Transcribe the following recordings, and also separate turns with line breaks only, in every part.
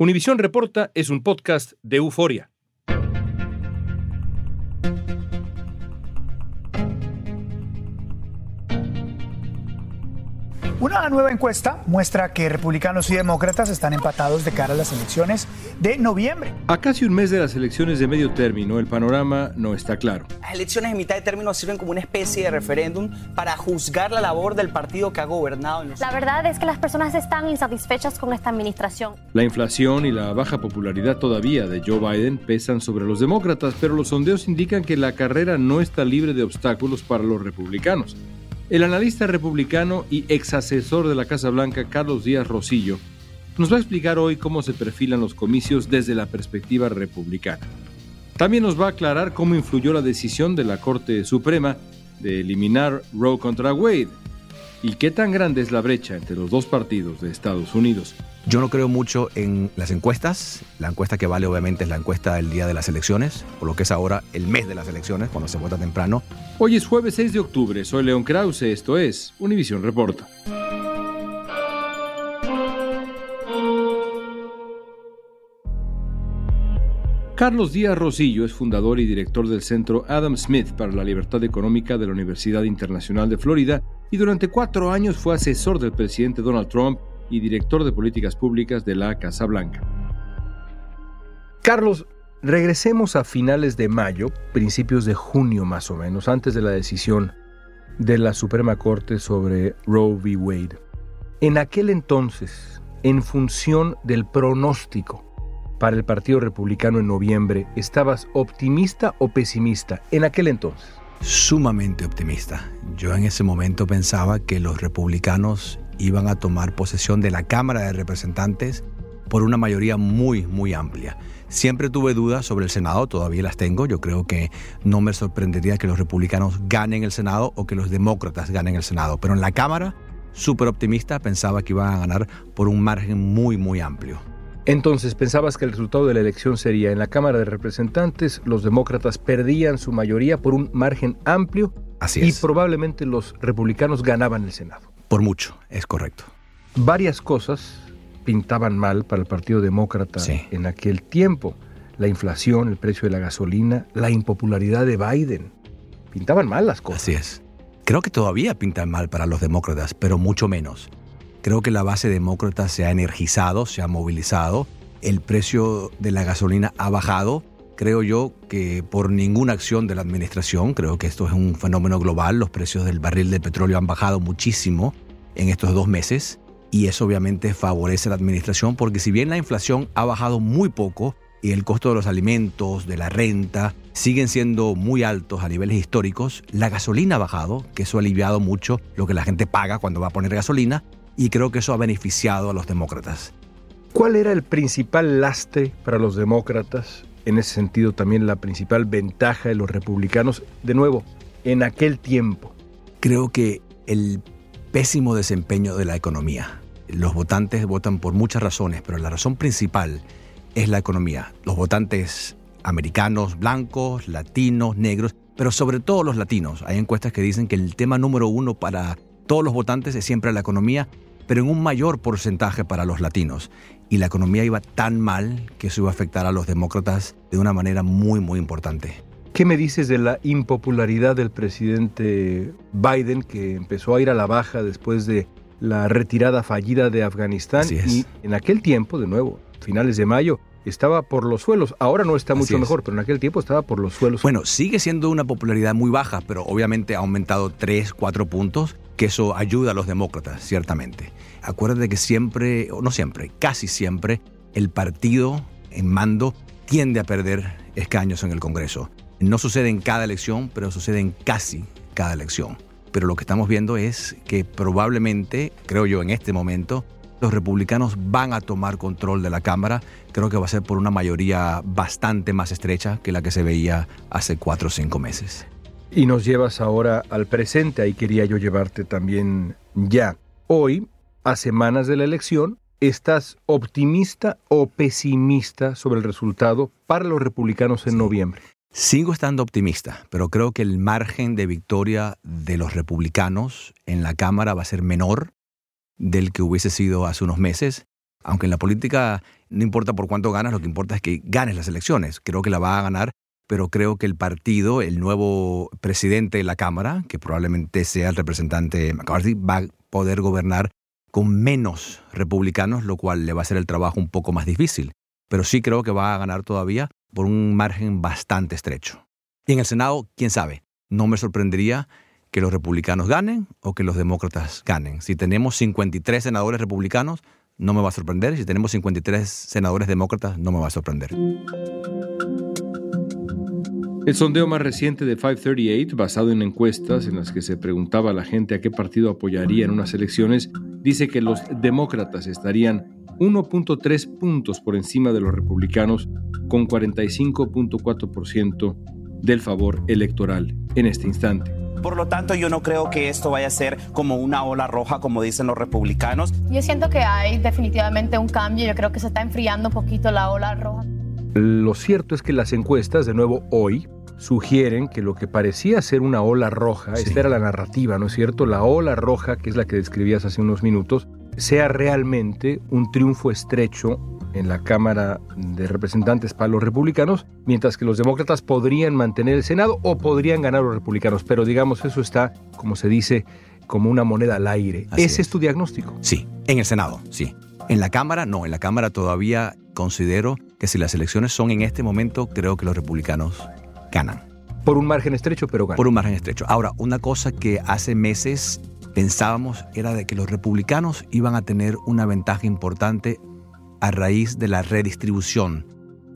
Univisión Reporta es un podcast de euforia.
Una nueva encuesta muestra que republicanos y demócratas están empatados de cara a las elecciones de noviembre.
A casi un mes de las elecciones de medio término, el panorama no está claro.
Las elecciones de mitad de término sirven como una especie de referéndum para juzgar la labor del partido que ha gobernado. En los...
La verdad es que las personas están insatisfechas con esta administración.
La inflación y la baja popularidad todavía de Joe Biden pesan sobre los demócratas, pero los sondeos indican que la carrera no está libre de obstáculos para los republicanos. El analista republicano y ex asesor de la Casa Blanca, Carlos Díaz Rosillo, nos va a explicar hoy cómo se perfilan los comicios desde la perspectiva republicana. También nos va a aclarar cómo influyó la decisión de la Corte Suprema de eliminar Roe contra Wade y qué tan grande es la brecha entre los dos partidos de Estados Unidos.
Yo no creo mucho en las encuestas. La encuesta que vale obviamente es la encuesta del día de las elecciones, por lo que es ahora el mes de las elecciones, cuando se vota temprano.
Hoy es jueves 6 de octubre, soy León Krause, esto es Univisión Reporta. Carlos Díaz Rosillo es fundador y director del Centro Adam Smith para la Libertad Económica de la Universidad Internacional de Florida y durante cuatro años fue asesor del presidente Donald Trump y director de políticas públicas de la Casa Blanca. Carlos, regresemos a finales de mayo, principios de junio más o menos, antes de la decisión de la Suprema Corte sobre Roe v. Wade. En aquel entonces, en función del pronóstico para el Partido Republicano en noviembre, ¿estabas optimista o pesimista en aquel entonces?
Sumamente optimista. Yo en ese momento pensaba que los republicanos iban a tomar posesión de la Cámara de Representantes por una mayoría muy, muy amplia. Siempre tuve dudas sobre el Senado, todavía las tengo. Yo creo que no me sorprendería que los republicanos ganen el Senado o que los demócratas ganen el Senado. Pero en la Cámara, súper optimista, pensaba que iban a ganar por un margen muy, muy amplio.
Entonces, ¿pensabas que el resultado de la elección sería en la Cámara de Representantes, los demócratas perdían su mayoría por un margen amplio
Así
y
es.
probablemente los republicanos ganaban el Senado?
Por mucho, es correcto.
Varias cosas pintaban mal para el Partido Demócrata
Sí.
en aquel tiempo. La inflación, el precio de la gasolina, la impopularidad de Biden. Pintaban mal las cosas.
Así es. Creo que todavía pintan mal para los demócratas, pero mucho menos. Creo que la base demócrata se ha energizado, se ha movilizado. El precio de la gasolina ha bajado. Creo yo que por ninguna acción de la administración, creo que esto es un fenómeno global. Los precios del barril de petróleo han bajado muchísimo en estos dos meses y eso obviamente favorece a la administración porque si bien la inflación ha bajado muy poco y el costo de los alimentos, de la renta, siguen siendo muy altos a niveles históricos, la gasolina ha bajado, que eso ha aliviado mucho lo que la gente paga cuando va a poner gasolina y creo que eso ha beneficiado a los demócratas.
¿Cuál era el principal lastre para los demócratas? En ese sentido, también la principal ventaja de los republicanos, de nuevo, en aquel tiempo.
Creo que el pésimo desempeño de la economía. Los votantes votan por muchas razones, pero la razón principal es la economía. Los votantes americanos, blancos, latinos, negros, pero sobre todo los latinos. Hay encuestas que dicen que el tema número uno para todos los votantes es siempre la economía. Pero en un mayor porcentaje para los latinos. Y la economía iba tan mal que eso iba a afectar a los demócratas de una manera muy, muy importante.
¿Qué me dices de la impopularidad del presidente Biden que empezó a ir a la baja después de la retirada fallida de Afganistán? Y en aquel tiempo, de nuevo, finales de mayo, estaba por los suelos. Ahora no está mucho mejor, pero en aquel tiempo estaba por los suelos.
Bueno, sigue siendo una popularidad muy baja, pero obviamente ha aumentado 3, 4 puntos, que eso ayuda a los demócratas, ciertamente. Acuérdate que siempre, o no siempre, casi siempre, el partido en mando tiende a perder escaños en el Congreso. No sucede en cada elección, pero sucede en casi cada elección. Pero lo que estamos viendo es que probablemente, creo yo en este momento, los republicanos van a tomar control de la Cámara. Creo que va a ser por una mayoría bastante más estrecha que la que se veía hace cuatro o cinco meses.
Y nos llevas ahora al presente, ahí quería yo llevarte también ya. Hoy, a semanas de la elección, ¿estás optimista o pesimista sobre el resultado para los republicanos en noviembre?
Sigo estando optimista, pero creo que el margen de victoria de los republicanos en la Cámara va a ser menor del que hubiese sido hace unos meses. Aunque en la política no importa por cuánto ganas, lo que importa es que ganes las elecciones. Creo que la va a ganar, pero creo que el partido, el nuevo presidente de la Cámara, que probablemente sea el representante McCarthy, va a poder gobernar con menos republicanos, lo cual le va a hacer el trabajo un poco más difícil. Pero sí creo que va a ganar todavía por un margen bastante estrecho. Y en el Senado, quién sabe, no me sorprendería que los republicanos ganen o que los demócratas ganen. Si tenemos 53 senadores republicanos, no me va a sorprender. Si tenemos 53 senadores demócratas, no me va a sorprender.
El sondeo más reciente de 538, basado en encuestas en las que se preguntaba a la gente a qué partido apoyaría en unas elecciones, dice que los demócratas estarían 1.3 puntos por encima de los republicanos, con 45.4% del favor electoral en este instante.
Por lo tanto, yo no creo que esto vaya a ser como una ola roja, como dicen los republicanos.
Yo siento que hay definitivamente un cambio. Yo creo que se está enfriando un poquito la ola roja.
Lo cierto es que las encuestas, de nuevo hoy, sugieren que lo que parecía ser una ola roja, esta era la narrativa, ¿no es cierto? La ola roja, que es la que describías hace unos minutos, sea realmente un triunfo estrecho en la Cámara de Representantes para los republicanos, mientras que los demócratas podrían mantener el Senado o podrían ganar los republicanos. Pero digamos, eso está, como se dice, como una moneda al aire. ¿Ese es. tu diagnóstico?
Sí, en el Senado, sí. En la Cámara, no. En la Cámara todavía considero que si las elecciones son en este momento, creo que los republicanos ganan.
Por un margen estrecho, pero ganan.
Por un margen estrecho. Ahora, una cosa que hace meses pensábamos era de que los republicanos iban a tener una ventaja importante a raíz de la redistribución,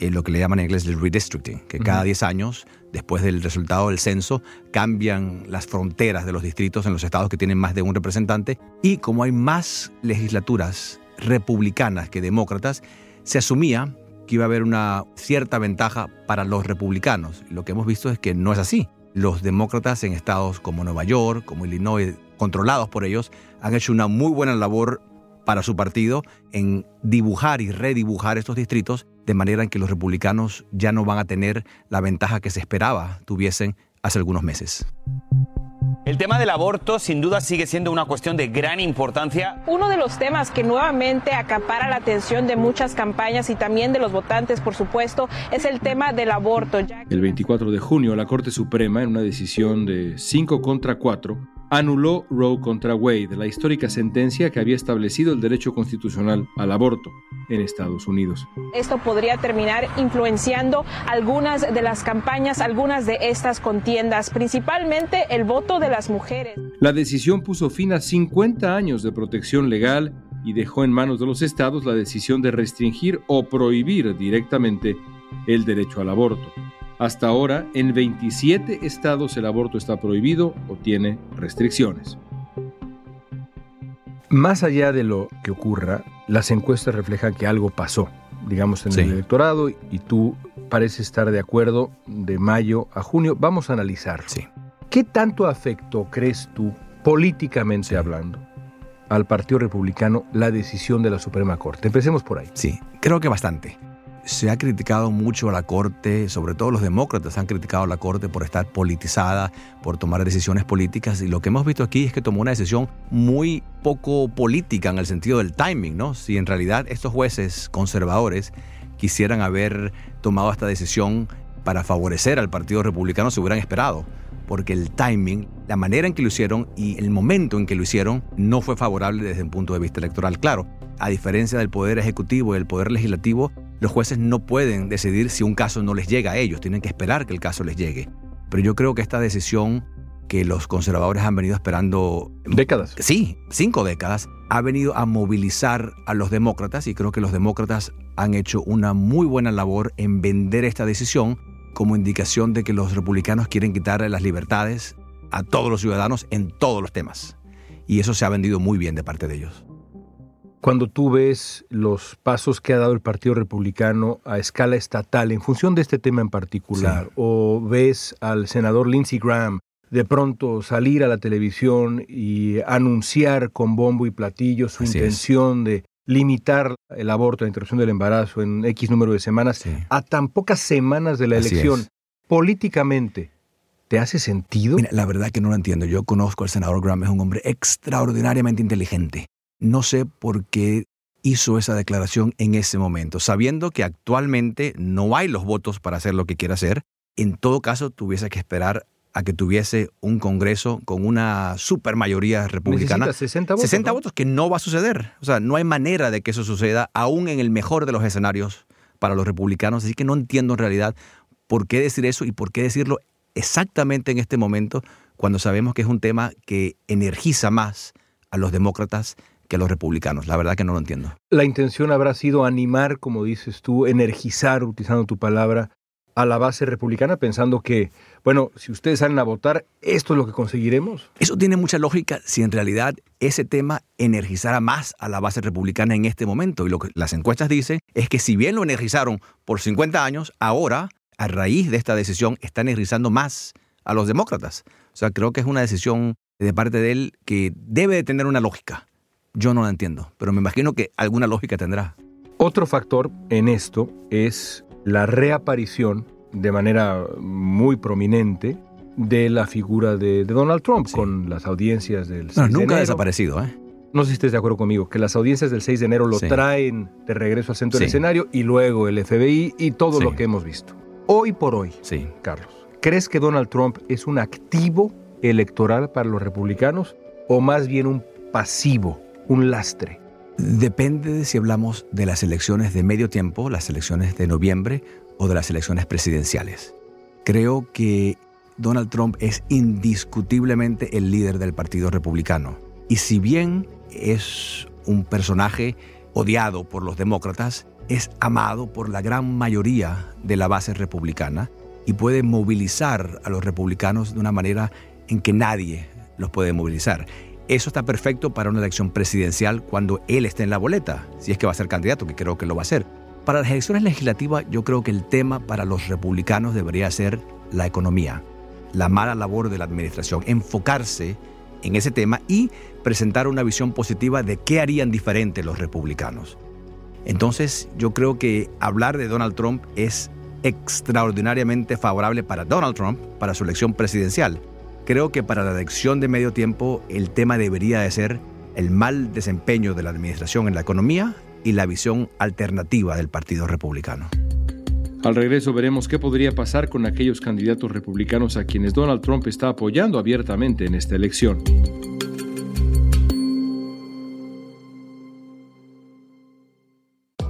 en lo que le llaman en inglés el redistricting, que cada 10 años, después del resultado del censo, cambian las fronteras de los distritos en los estados que tienen más de un representante y como hay más legislaturas republicanas que demócratas, se asumía que iba a haber una cierta ventaja para los republicanos. Lo que hemos visto es que no es así. Los demócratas en estados como Nueva York, como Illinois, controlados por ellos, han hecho una muy buena labor para su partido en dibujar y redibujar estos distritos de manera en que los republicanos ya no van a tener la ventaja que se esperaba tuviesen hace algunos meses.
El tema del aborto sin duda sigue siendo una cuestión de gran importancia.
Uno de los temas que nuevamente acapara la atención de muchas campañas y también de los votantes, por supuesto, es el tema del aborto.
El 24 de junio, la Corte Suprema, en una decisión de 5 contra 4, anuló Roe contra Wade, la histórica sentencia que había establecido el derecho constitucional al aborto en Estados Unidos.
Esto podría terminar influenciando algunas de las campañas, algunas de estas contiendas, principalmente el voto de las mujeres.
La decisión puso fin a 50 años de protección legal y dejó en manos de los estados la decisión de restringir o prohibir directamente el derecho al aborto. Hasta ahora, en 27 estados el aborto está prohibido o tiene restricciones. Más allá de lo que ocurra, las encuestas reflejan que algo pasó, digamos, en el electorado y tú pareces estar de acuerdo de mayo a junio. Vamos a analizarlo.
Sí.
¿Qué tanto afectó, crees tú, políticamente hablando, al Partido Republicano la decisión de la Suprema Corte? Empecemos por ahí.
Sí, creo que bastante. Se ha criticado mucho a la Corte, sobre todo los demócratas han criticado a la Corte por estar politizada, por tomar decisiones políticas, y lo que hemos visto aquí es que tomó una decisión muy poco política en el sentido del timing, ¿no? Si en realidad estos jueces conservadores quisieran haber tomado esta decisión para favorecer al Partido Republicano, se hubieran esperado, porque el timing, la manera en que lo hicieron y el momento en que lo hicieron no fue favorable desde un punto de vista electoral. Claro, a diferencia del Poder Ejecutivo y del Poder Legislativo, los jueces no pueden decidir si un caso no les llega a ellos, tienen que esperar que el caso les llegue. Pero yo creo que esta decisión que los conservadores han venido esperando...
Décadas.
Sí, cinco décadas, ha venido a movilizar a los demócratas y creo que los demócratas han hecho una muy buena labor en vender esta decisión como indicación de que los republicanos quieren quitarle las libertades a todos los ciudadanos en todos los temas. Y eso se ha vendido muy bien de parte de ellos
cuando tú ves los pasos que ha dado el Partido Republicano a escala estatal en función de este tema en particular, o ves al senador Lindsey Graham de pronto salir a la televisión y anunciar con bombo y platillo su intención de limitar el aborto, la interrupción del embarazo en X número de semanas, a tan pocas semanas de la elección, políticamente, ¿te hace sentido?
Mira, la verdad que no lo entiendo. Yo conozco al senador Graham, es un hombre extraordinariamente inteligente. No sé por qué hizo esa declaración en ese momento, sabiendo que actualmente no hay los votos para hacer lo que quiere hacer. En todo caso, tuviese que esperar a que tuviese un Congreso con una supermayoría republicana.
60 votos.
60 votos, que no va a suceder. O sea, no hay manera de que eso suceda, aún en el mejor de los escenarios para los republicanos. Así que no entiendo en realidad por qué decir eso y por qué decirlo exactamente en este momento, cuando sabemos que es un tema que energiza más a los demócratas que a los republicanos. La verdad que no lo entiendo.
La intención habrá sido animar, como dices tú, energizar, utilizando tu palabra, a la base republicana pensando que, bueno, si ustedes salen a votar, esto es lo que conseguiremos?
Eso tiene mucha lógica si en realidad ese tema energizara más a la base republicana en este momento. Y lo que las encuestas dicen es que si bien lo energizaron por 50 años, ahora, a raíz de esta decisión, está energizando más a los demócratas. O sea, creo que es una decisión de parte de él que debe de tener una lógica. Yo no la entiendo, pero me imagino que alguna lógica tendrá.
Otro factor en esto es la reaparición de manera muy prominente de la figura de, Donald Trump con las audiencias del 6
nunca ha desaparecido, ¿eh?
No sé si estés de acuerdo conmigo, que las audiencias del 6 de enero lo traen de regreso al centro del escenario y luego el FBI y todo lo que hemos visto. Hoy por hoy,
sí.
Carlos, ¿crees que Donald Trump es un activo electoral para los republicanos o más bien un pasivo, un lastre?
Depende de si hablamos de las elecciones de medio tiempo, las elecciones de noviembre o de las elecciones presidenciales. Creo que Donald Trump es indiscutiblemente el líder del Partido Republicano. Y si bien es un personaje odiado por los demócratas, es amado por la gran mayoría de la base republicana y puede movilizar a los republicanos de una manera en que nadie los puede movilizar. Eso está perfecto para una elección presidencial cuando él esté en la boleta, si es que va a ser candidato, que creo que lo va a ser. Para las elecciones legislativas yo creo que el tema para los republicanos debería ser la economía, la mala labor de la administración, enfocarse en ese tema y presentar una visión positiva de qué harían diferente los republicanos. Entonces yo creo que hablar de Donald Trump es extraordinariamente favorable para Donald Trump, para su elección presidencial Creo que para la elección de medio tiempo el tema debería de ser el mal desempeño de la administración en la economía y la visión alternativa del Partido Republicano.
Al regreso veremos qué podría pasar con aquellos candidatos republicanos a quienes Donald Trump está apoyando abiertamente en esta elección.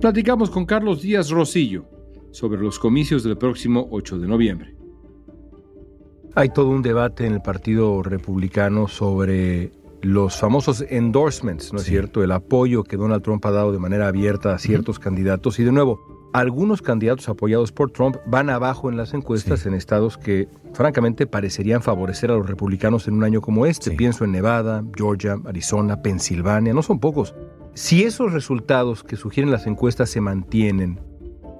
Platicamos con Carlos Díaz Rosillo sobre los comicios del próximo 8 de noviembre. Hay todo un debate en el Partido Republicano sobre los famosos endorsements, ¿no es cierto? El apoyo que Donald Trump ha dado de manera abierta a ciertos candidatos. Y de nuevo, algunos candidatos apoyados por Trump van abajo en las encuestas en estados que, francamente, parecerían favorecer a los republicanos en un año como este. Pienso en Nevada, Georgia, Arizona, Pensilvania, no son pocos. Si esos resultados que sugieren las encuestas se mantienen,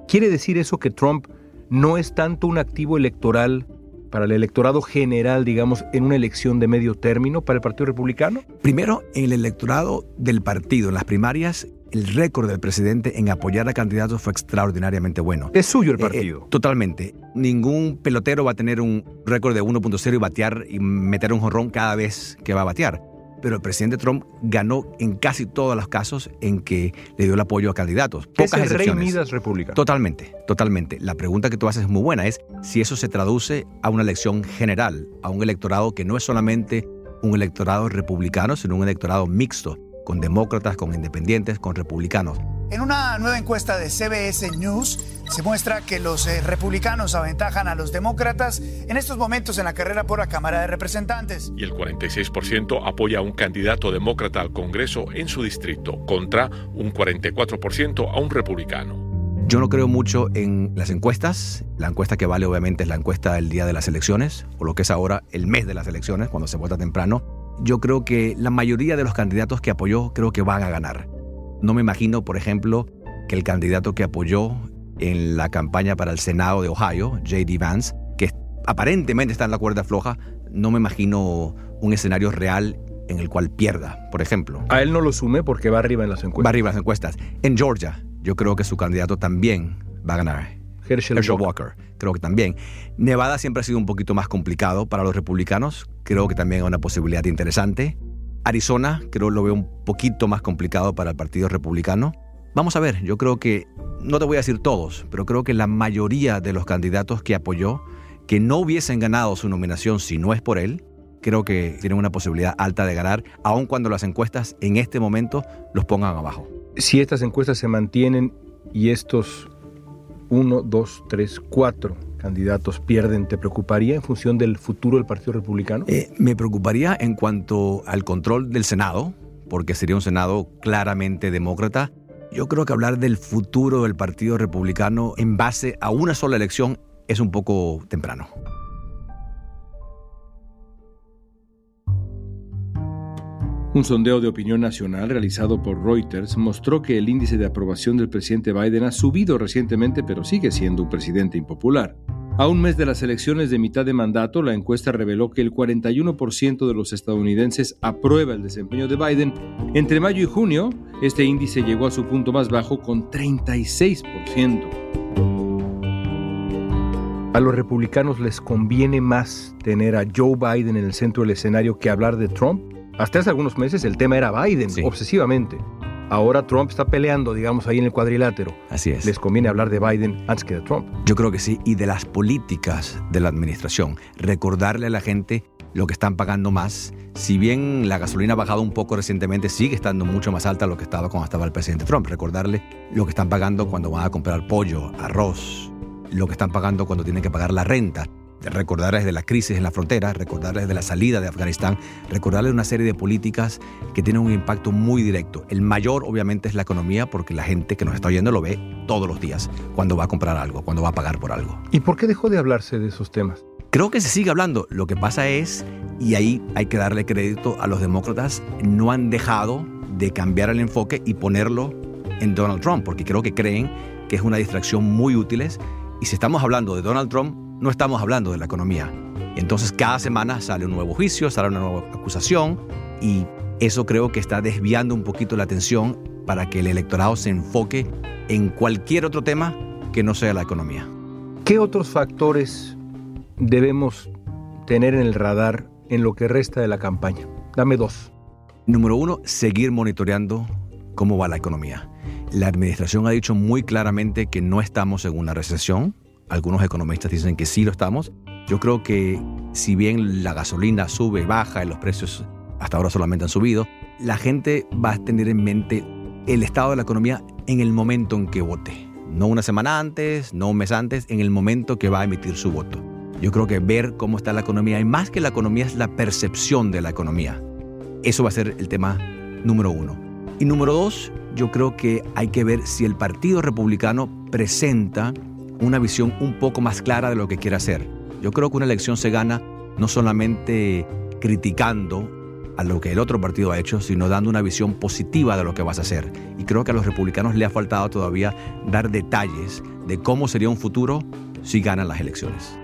¿quiere decir eso que Trump no es tanto un activo electoral para el electorado general, digamos, en una elección de medio término para el Partido Republicano?
Primero, en el electorado del partido, en las primarias, el récord del presidente en apoyar a candidatos fue extraordinariamente bueno.
Es suyo el partido.
Eh, totalmente. Ningún pelotero va a tener un récord de 1.0 y batear y meter un jorrón cada vez que va a batear pero el presidente Trump ganó en casi todos los casos en que le dio el apoyo a candidatos.
Pocas es el Rey Midas republicano.
Totalmente, totalmente. La pregunta que tú haces es muy buena, es si eso se traduce a una elección general, a un electorado que no es solamente un electorado republicano, sino un electorado mixto, con demócratas, con independientes, con republicanos.
En una nueva encuesta de CBS News se muestra que los eh, republicanos aventajan a los demócratas en estos momentos en la carrera por la Cámara de Representantes.
Y el 46% apoya a un candidato demócrata al Congreso en su distrito, contra un 44% a un republicano.
Yo no creo mucho en las encuestas. La encuesta que vale obviamente es la encuesta del día de las elecciones, o lo que es ahora el mes de las elecciones, cuando se vota temprano. Yo creo que la mayoría de los candidatos que apoyó creo que van a ganar. No me imagino, por ejemplo, que el candidato que apoyó en la campaña para el Senado de Ohio, J.D. Vance, que aparentemente está en la cuerda floja, no me imagino un escenario real en el cual pierda, por ejemplo.
A él no lo sume porque va arriba en las encuestas.
Va arriba en las encuestas. En Georgia, yo creo que su candidato también va a ganar.
Herschel,
Walker. Creo que también. Nevada siempre ha sido un poquito más complicado para los republicanos. Creo que también es una posibilidad interesante. Arizona, creo lo veo un poquito más complicado para el Partido Republicano. Vamos a ver, yo creo que, no te voy a decir todos, pero creo que la mayoría de los candidatos que apoyó, que no hubiesen ganado su nominación si no es por él, creo que tienen una posibilidad alta de ganar, aun cuando las encuestas en este momento los pongan abajo.
Si estas encuestas se mantienen y estos 1, 2, 3, 4 candidatos pierden, ¿te preocuparía en función del futuro del Partido Republicano?
Eh, me preocuparía en cuanto al control del Senado, porque sería un Senado claramente demócrata. Yo creo que hablar del futuro del Partido Republicano en base a una sola elección es un poco temprano.
Un sondeo de opinión nacional realizado por Reuters mostró que el índice de aprobación del presidente Biden ha subido recientemente, pero sigue siendo un presidente impopular. A un mes de las elecciones de mitad de mandato, la encuesta reveló que el 41% de los estadounidenses aprueba el desempeño de Biden. Entre mayo y junio, este índice llegó a su punto más bajo con 36%. A los republicanos les conviene más tener a Joe Biden en el centro del escenario que hablar de Trump. Hasta hace algunos meses el tema era Biden, obsesivamente. Ahora Trump está peleando, digamos, ahí en el cuadrilátero.
Así es.
Les conviene hablar de Biden antes que de Trump.
Yo creo que sí, y de las políticas de la administración. Recordarle a la gente lo que están pagando más. Si bien la gasolina ha bajado un poco recientemente, sigue estando mucho más alta de lo que estaba cuando estaba el presidente Trump. Recordarle lo que están pagando cuando van a comprar pollo, arroz, lo que están pagando cuando tienen que pagar la renta recordarles de la crisis en la frontera, recordarles de la salida de Afganistán, recordarles una serie de políticas que tienen un impacto muy directo. El mayor obviamente es la economía porque la gente que nos está oyendo lo ve todos los días cuando va a comprar algo, cuando va a pagar por algo.
¿Y por qué dejó de hablarse de esos temas?
Creo que se sigue hablando. Lo que pasa es, y ahí hay que darle crédito a los demócratas, no han dejado de cambiar el enfoque y ponerlo en Donald Trump, porque creo que creen que es una distracción muy útil. Y si estamos hablando de Donald Trump, no estamos hablando de la economía. Entonces cada semana sale un nuevo juicio, sale una nueva acusación y Eso creo que está desviando un poquito la atención para que el electorado se enfoque en cualquier otro tema que no sea la economía.
¿Qué otros factores debemos tener en el radar en lo que resta de la campaña? Dame dos.
Número uno, seguir monitoreando cómo va la economía. La administración ha dicho muy claramente que no estamos en una recesión. Algunos economistas dicen que sí lo estamos. Yo creo que si bien la gasolina sube, baja, y los precios hasta ahora solamente han subido, la gente va a tener en mente el estado de la economía en el momento en que vote. No una semana antes, no un mes antes, en el momento que va a emitir su voto. Yo creo que ver cómo está la economía, y más que la economía, es la percepción de la economía. Eso va a ser el tema número uno. Y número dos, yo creo que hay que ver si el Partido Republicano presenta una visión un poco más clara de lo que quiere hacer. Yo creo que una elección se gana no solamente criticando a lo que el otro partido ha hecho, sino dando una visión positiva de lo que vas a hacer. Y creo que a los republicanos le ha faltado todavía dar detalles de cómo sería un futuro si ganan las elecciones.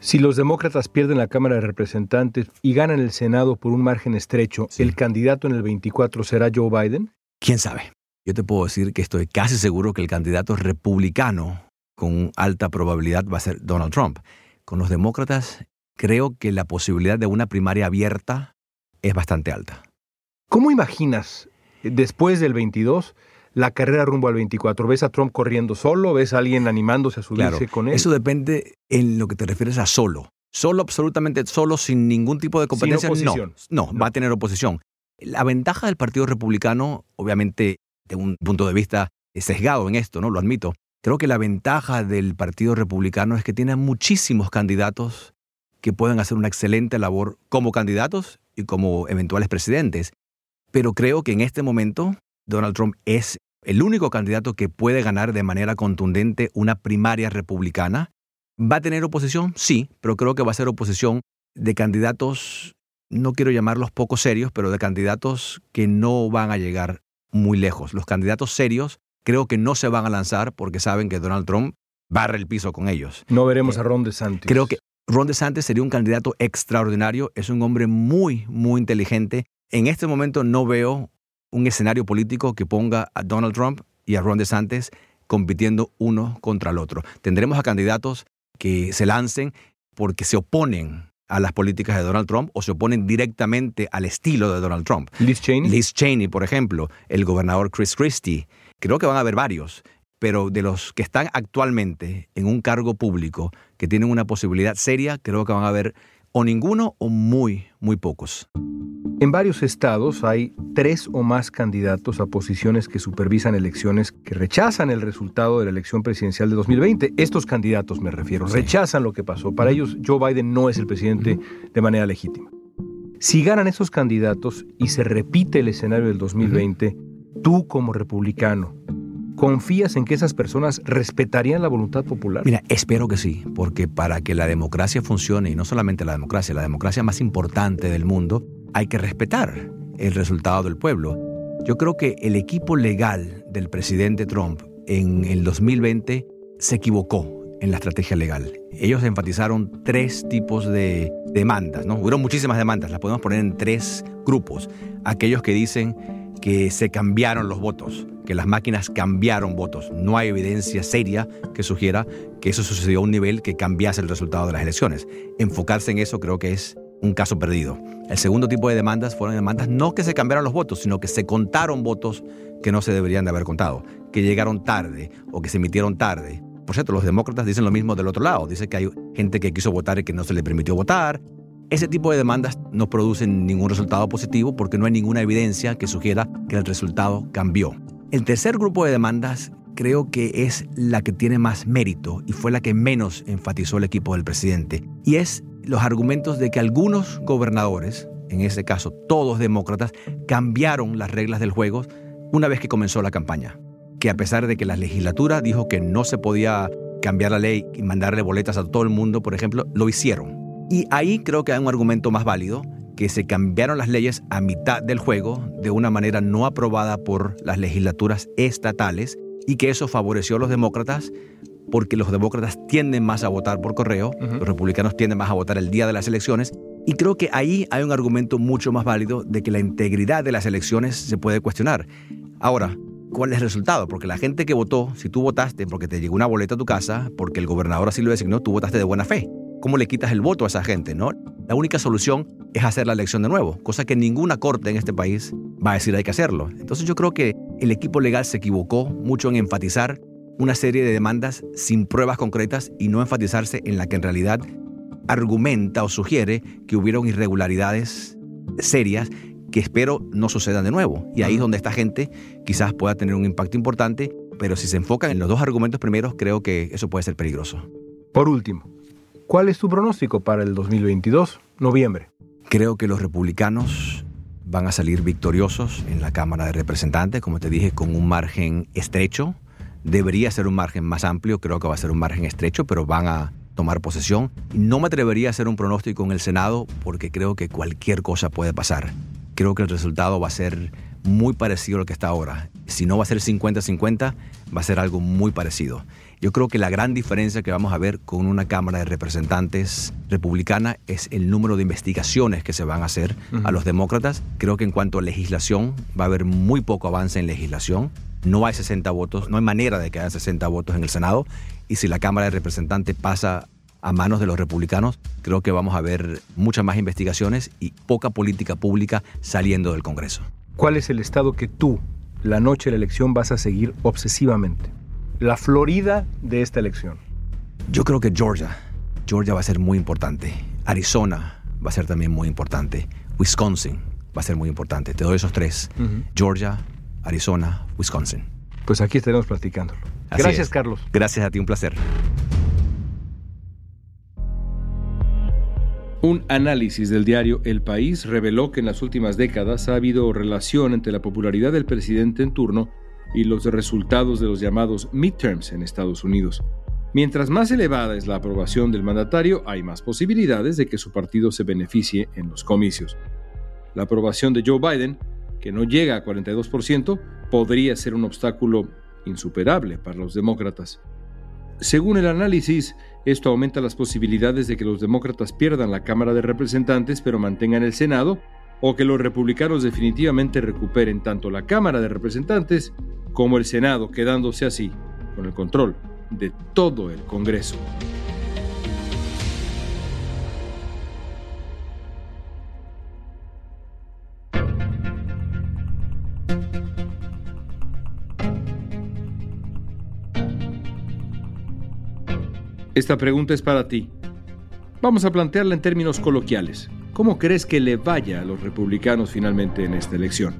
Si los demócratas pierden la Cámara de Representantes y ganan el Senado por un margen estrecho, ¿el candidato en el 24 será Joe Biden?
¿Quién sabe? Yo te puedo decir que estoy casi seguro que el candidato republicano con alta probabilidad va a ser Donald Trump. Con los demócratas, creo que la posibilidad de una primaria abierta es bastante alta.
¿Cómo imaginas después del 22 la carrera rumbo al 24? ¿Ves a Trump corriendo solo? ¿Ves a alguien animándose a subirse con él?
Eso depende en lo que te refieres a solo. Solo, absolutamente solo, sin ningún tipo de competencia. No, no, va a tener oposición. La ventaja del Partido Republicano, obviamente, un punto de vista sesgado en esto, ¿no? Lo admito. Creo que la ventaja del Partido Republicano es que tiene muchísimos candidatos que pueden hacer una excelente labor como candidatos y como eventuales presidentes. Pero creo que en este momento Donald Trump es el único candidato que puede ganar de manera contundente una primaria republicana. ¿Va a tener oposición? Sí, pero creo que va a ser oposición de candidatos, no quiero llamarlos poco serios, pero de candidatos que no van a llegar muy lejos. Los candidatos serios creo que no se van a lanzar porque saben que Donald Trump barre el piso con ellos.
No veremos a Ron DeSantis.
Creo que Ron DeSantis sería un candidato extraordinario, es un hombre muy, muy inteligente. En este momento no veo un escenario político que ponga a Donald Trump y a Ron DeSantis compitiendo uno contra el otro. Tendremos a candidatos que se lancen porque se oponen a las políticas de Donald Trump o se oponen directamente al estilo de Donald Trump.
Liz Cheney.
Liz Cheney, por ejemplo, el gobernador Chris Christie. Creo que van a haber varios pero de los que están actualmente en un cargo público que tienen una posibilidad seria, creo que van a haber o ninguno o muy, muy pocos.
En varios estados hay tres o más candidatos a posiciones que supervisan elecciones que rechazan el resultado de la elección presidencial de 2020. Estos candidatos me refiero, rechazan lo que pasó. Para ellos Joe Biden no es el presidente de manera legítima. Si ganan esos candidatos y se repite el escenario del 2020, tú como republicano, ¿Confías en que esas personas respetarían la voluntad popular?
Mira, espero que sí, porque para que la democracia funcione, y no solamente la democracia, la democracia más importante del mundo, hay que respetar el resultado del pueblo. Yo creo que el equipo legal del presidente Trump en el 2020 se equivocó en la estrategia legal. Ellos enfatizaron tres tipos de demandas, ¿no? Hubieron muchísimas demandas, las podemos poner en tres grupos. Aquellos que dicen que se cambiaron los votos, que las máquinas cambiaron votos. No hay evidencia seria que sugiera que eso sucedió a un nivel que cambiase el resultado de las elecciones. Enfocarse en eso creo que es un caso perdido. El segundo tipo de demandas fueron demandas no que se cambiaron los votos, sino que se contaron votos que no se deberían de haber contado, que llegaron tarde o que se emitieron tarde. Por cierto, los demócratas dicen lo mismo del otro lado. Dice que hay gente que quiso votar y que no se le permitió votar, ese tipo de demandas no producen ningún resultado positivo porque no hay ninguna evidencia que sugiera que el resultado cambió. El tercer grupo de demandas creo que es la que tiene más mérito y fue la que menos enfatizó el equipo del presidente. Y es los argumentos de que algunos gobernadores, en ese caso todos demócratas, cambiaron las reglas del juego una vez que comenzó la campaña. Que a pesar de que la legislatura dijo que no se podía cambiar la ley y mandarle boletas a todo el mundo, por ejemplo, lo hicieron. Y ahí creo que hay un argumento más válido, que se cambiaron las leyes a mitad del juego de una manera no aprobada por las legislaturas estatales y que eso favoreció a los demócratas porque los demócratas tienden más a votar por correo, los republicanos tienden más a votar el día de las elecciones Y creo que ahí hay un argumento mucho más válido de que la integridad de las elecciones se puede cuestionar. Ahora, ¿cuál es el resultado? Porque la gente que votó, si tú votaste porque te llegó una boleta a tu casa, porque el gobernador así lo designó, tú votaste de buena fe. ¿Cómo le quitas el voto a esa gente? ¿no? La única solución es hacer la elección de nuevo, cosa que ninguna corte en este país va a decir hay que hacerlo. Entonces yo creo que el equipo legal se equivocó mucho en enfatizar una serie de demandas sin pruebas concretas y no enfatizarse en la que en realidad argumenta o sugiere que hubieron irregularidades serias que espero no sucedan de nuevo. Y ahí es donde esta gente quizás pueda tener un impacto importante, pero si se enfocan en los dos argumentos primeros, creo que eso puede ser peligroso.
Por último, ¿cuál es tu pronóstico para el 2022, noviembre?
Creo que los republicanos van a salir victoriosos en la Cámara de Representantes, como te dije, con un margen estrecho. Debería ser un margen más amplio, creo que va a ser un margen estrecho, pero van a tomar posesión. No me atrevería a hacer un pronóstico en el Senado porque creo que cualquier cosa puede pasar. Creo que el resultado va a ser muy parecido a lo que está ahora. Si no va a ser 50-50, va a ser algo muy parecido. Yo creo que la gran diferencia que vamos a ver con una Cámara de Representantes republicana es el número de investigaciones que se van a hacer a los demócratas. Creo que en cuanto a legislación, va a haber muy poco avance en legislación. No hay 60 votos, no hay manera de que haya 60 votos en el Senado y si la Cámara de Representantes pasa a manos de los republicanos, creo que vamos a ver muchas más investigaciones y poca política pública saliendo del Congreso.
¿Cuál es el estado que tú, la noche de la elección, vas a seguir obsesivamente? La Florida de esta elección.
Yo creo que Georgia, Georgia va a ser muy importante. Arizona va a ser también muy importante. Wisconsin va a ser muy importante. Te doy esos tres. Georgia, Arizona, Wisconsin.
Pues aquí estaremos platicándolo. Gracias, Carlos.
Gracias a ti, un placer.
Un análisis del diario El País reveló que en las últimas décadas ha habido relación entre la popularidad del presidente en turno y los resultados de los llamados midterms en Estados Unidos. Mientras más elevada es la aprobación del mandatario, hay más posibilidades de que su partido se beneficie en los comicios. La aprobación de Joe Biden, que no llega a 42%, podría ser un obstáculo insuperable para los demócratas. Según el análisis, esto aumenta las posibilidades de que los demócratas pierdan la Cámara de Representantes pero mantengan el Senado, o que los republicanos definitivamente recuperen tanto la Cámara de Representantes como el Senado, quedándose así con el control de todo el Congreso. Esta pregunta es para ti. Vamos a plantearla en términos coloquiales. ¿Cómo crees que le vaya a los republicanos finalmente en esta elección?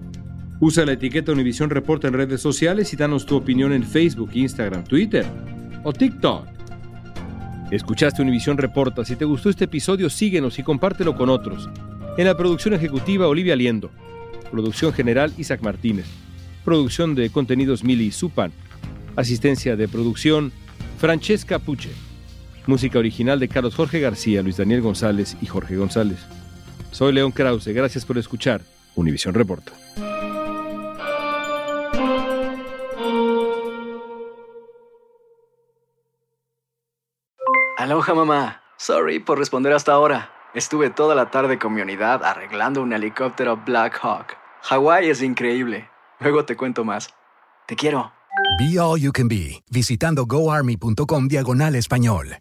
Usa la etiqueta Univision Reporta en redes sociales y danos tu opinión en Facebook, Instagram, Twitter o TikTok. Escuchaste Univision Reporta. Si te gustó este episodio, síguenos y compártelo con otros. En la producción ejecutiva, Olivia Liendo. Producción general, Isaac Martínez. Producción de contenidos, Mili Supan. Asistencia de producción, Francesca Puche. Música original de Carlos Jorge García, Luis Daniel González y Jorge González. Soy León Krause, gracias por escuchar Univisión Reporta.
Aloha mamá, sorry por responder hasta ahora. Estuve toda la tarde con mi unidad arreglando un helicóptero Black Hawk. Hawái es increíble. Luego te cuento más. Te quiero.
Be All You Can Be, visitando goarmy.com diagonal español.